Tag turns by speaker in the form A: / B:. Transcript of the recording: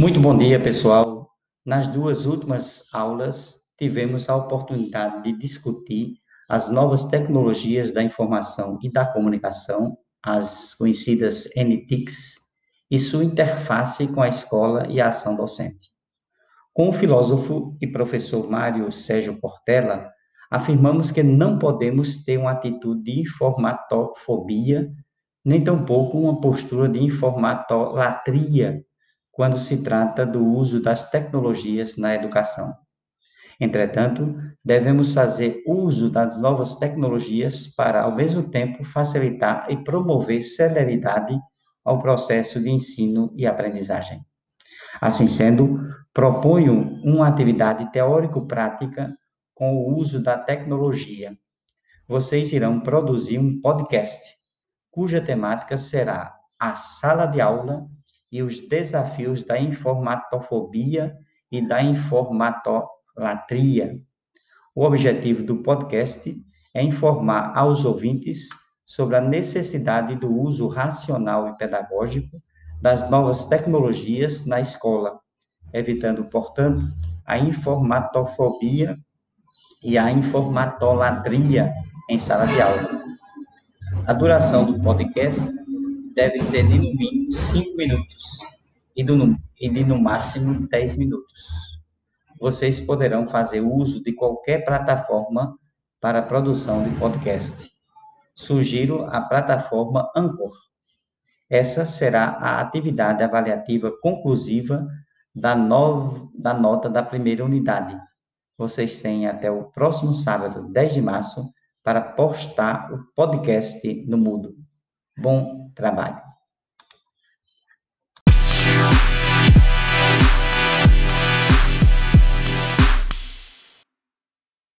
A: Muito bom dia, pessoal. Nas duas últimas aulas, tivemos a oportunidade de discutir as novas tecnologias da informação e da comunicação, as conhecidas NTICs, e sua interface com a escola e a ação docente. Com o filósofo e professor Mário Sérgio Portela, afirmamos que não podemos ter uma atitude de informatofobia, nem tampouco uma postura de informatolatria quando se trata do uso das tecnologias na educação. Entretanto, devemos fazer uso das novas tecnologias para, ao mesmo tempo, facilitar e promover celeridade ao processo de ensino e aprendizagem. Assim sendo, proponho uma atividade teórico-prática com o uso da tecnologia. Vocês irão produzir um podcast, cuja temática será a sala de aula e os desafios da informatofobia e da informatolatria. O objetivo do podcast é informar aos ouvintes sobre a necessidade do uso racional e pedagógico das novas tecnologias na escola, evitando, portanto, a informatofobia e a informatolatria em sala de aula. A duração do podcast deve ser de no mínimo 5 minutos e, do, e de no máximo 10 minutos. Vocês poderão fazer uso de qualquer plataforma para produção de podcast. Sugiro a plataforma Anchor. Essa será a atividade avaliativa conclusiva da, no, da nota da primeira unidade. Vocês têm até o próximo sábado, 10 de março, para postar o podcast no Mudo. Bom trabalho.